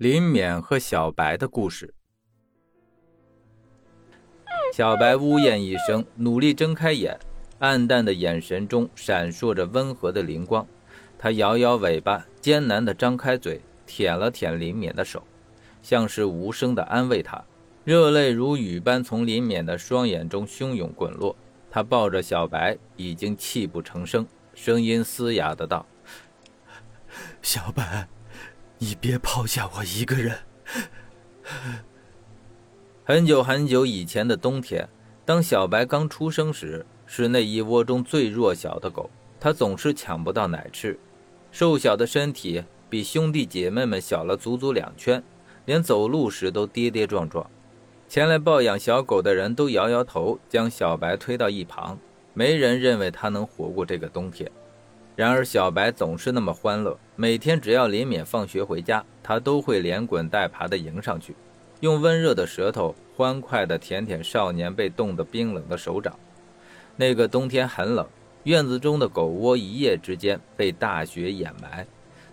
林冕和小白的故事。小白呜咽一声，努力睁开眼，暗淡的眼神中闪烁着温和的灵光。他摇摇尾巴，艰难地张开嘴，舔了舔林冕的手，像是无声的安慰他。热泪如雨般从林冕的双眼中汹涌滚落。他抱着小白，已经泣不成声，声音嘶哑的道：“小白。”你别抛下我一个人。很久很久以前的冬天，当小白刚出生时，是那一窝中最弱小的狗。它总是抢不到奶吃，瘦小的身体比兄弟姐妹们小了足足两圈，连走路时都跌跌撞撞。前来抱养小狗的人都摇摇头，将小白推到一旁。没人认为它能活过这个冬天。然而，小白总是那么欢乐。每天只要林冕放学回家，他都会连滚带爬地迎上去，用温热的舌头欢快地舔舔少年被冻得冰冷的手掌。那个冬天很冷，院子中的狗窝一夜之间被大雪掩埋。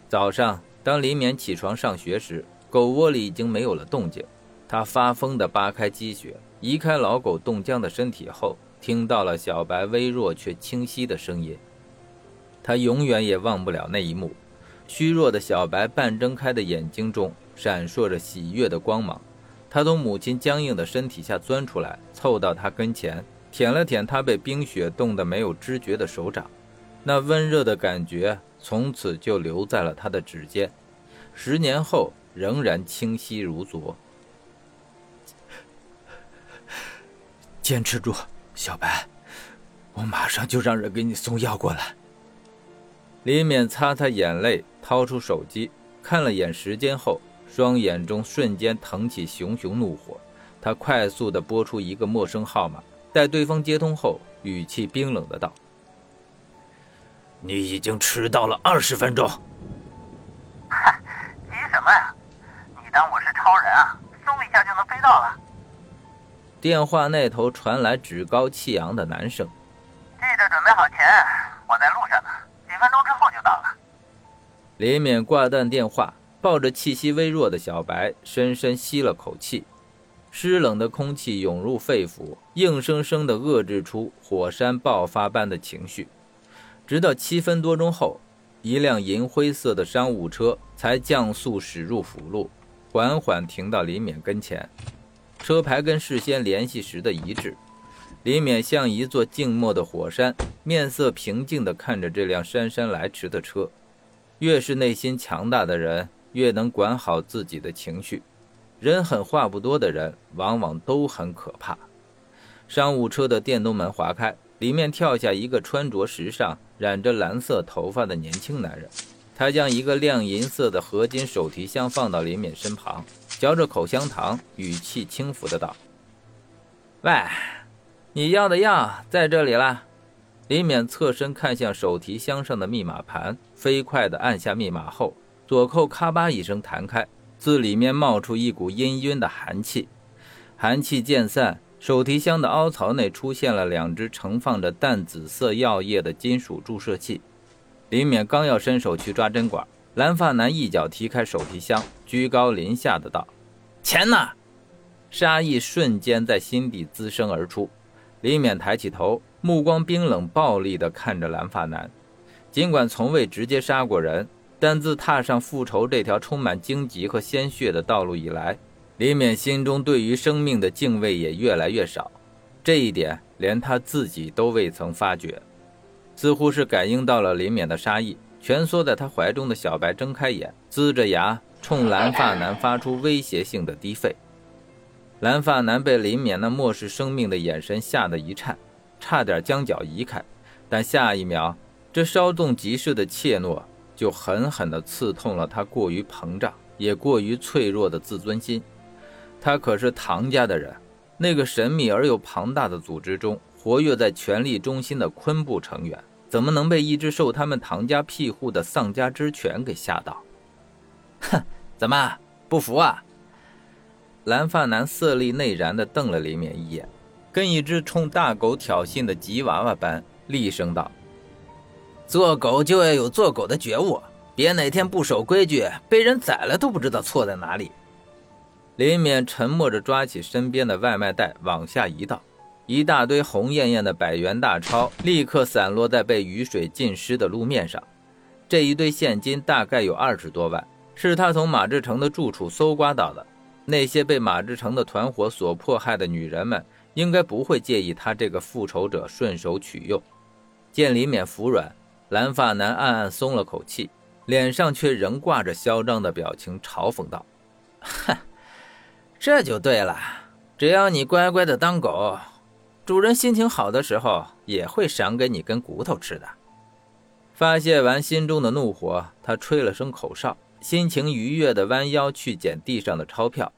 早上，当林冕起床上学时，狗窝里已经没有了动静。他发疯地扒开积雪，移开老狗冻僵的身体后，听到了小白微弱却清晰的声音。他永远也忘不了那一幕，虚弱的小白半睁开的眼睛中闪烁着喜悦的光芒。他从母亲僵硬的身体下钻出来，凑到他跟前，舔了舔他被冰雪冻得没有知觉的手掌。那温热的感觉从此就留在了他的指尖，十年后仍然清晰如昨。坚持住，小白，我马上就让人给你送药过来。林勉擦擦眼泪，掏出手机看了眼时间后，双眼中瞬间腾起熊熊怒火。他快速地拨出一个陌生号码，待对方接通后，语气冰冷的道：“你已经迟到了二十分钟。”“嗨，急什么呀？你当我是超人啊？嗖一下就能飞到了？”电话那头传来趾高气扬的男声：“林冕挂断电话，抱着气息微弱的小白，深深吸了口气。湿冷的空气涌入肺腑，硬生生地遏制出火山爆发般的情绪。直到七分多钟后，一辆银灰色的商务车才降速驶入辅路，缓缓停到林冕跟前。车牌跟事先联系时的一致。林冕像一座静默的火山，面色平静地看着这辆姗姗来迟的车。越是内心强大的人，越能管好自己的情绪。人狠话不多的人，往往都很可怕。商务车的电动门划开，里面跳下一个穿着时尚、染着蓝色头发的年轻男人。他将一个亮银色的合金手提箱放到林敏身旁，嚼着口香糖，语气轻浮的道：“喂。”你要的药在这里了。李冕侧身看向手提箱上的密码盘，飞快地按下密码后，左扣咔吧一声弹开，自里面冒出一股氤氲的寒气。寒气渐散，手提箱的凹槽内出现了两只盛放着淡紫色药液的金属注射器。李勉刚要伸手去抓针管，蓝发男一脚踢开手提箱，居高临下的道：“钱呢？”杀意瞬间在心底滋生而出。李勉抬起头，目光冰冷暴力地看着蓝发男。尽管从未直接杀过人，但自踏上复仇这条充满荆棘和鲜血的道路以来，李冕心中对于生命的敬畏也越来越少。这一点连他自己都未曾发觉。似乎是感应到了李冕的杀意，蜷缩在他怀中的小白睁开眼，呲着牙冲蓝发男发出威胁性的低吠。蓝发男被林冕那漠视生命的眼神吓得一颤，差点将脚移开。但下一秒，这稍纵即逝的怯懦就狠狠地刺痛了他过于膨胀也过于脆弱的自尊心。他可是唐家的人，那个神秘而又庞大的组织中活跃在权力中心的昆部成员，怎么能被一只受他们唐家庇护的丧家之犬给吓到？哼，怎么不服啊？蓝发男色厉内燃地瞪了林冕一眼，跟一只冲大狗挑衅的吉娃娃般厉声道：“做狗就要有做狗的觉悟，别哪天不守规矩，被人宰了都不知道错在哪里。林勉沉默着抓起身边的外卖袋往下一倒，一大堆红艳艳的百元大钞立刻散落在被雨水浸湿的路面上。这一堆现金大概有二十多万，是他从马志成的住处搜刮到的。那些被马志成的团伙所迫害的女人们，应该不会介意他这个复仇者顺手取用。见李勉服软，蓝发男暗暗松了口气，脸上却仍挂着嚣张的表情，嘲讽道：“哼，这就对了，只要你乖乖的当狗，主人心情好的时候也会赏给你根骨头吃的。”发泄完心中的怒火，他吹了声口哨，心情愉悦地弯腰去捡地上的钞票。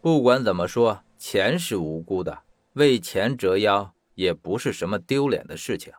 不管怎么说，钱是无辜的，为钱折腰也不是什么丢脸的事情。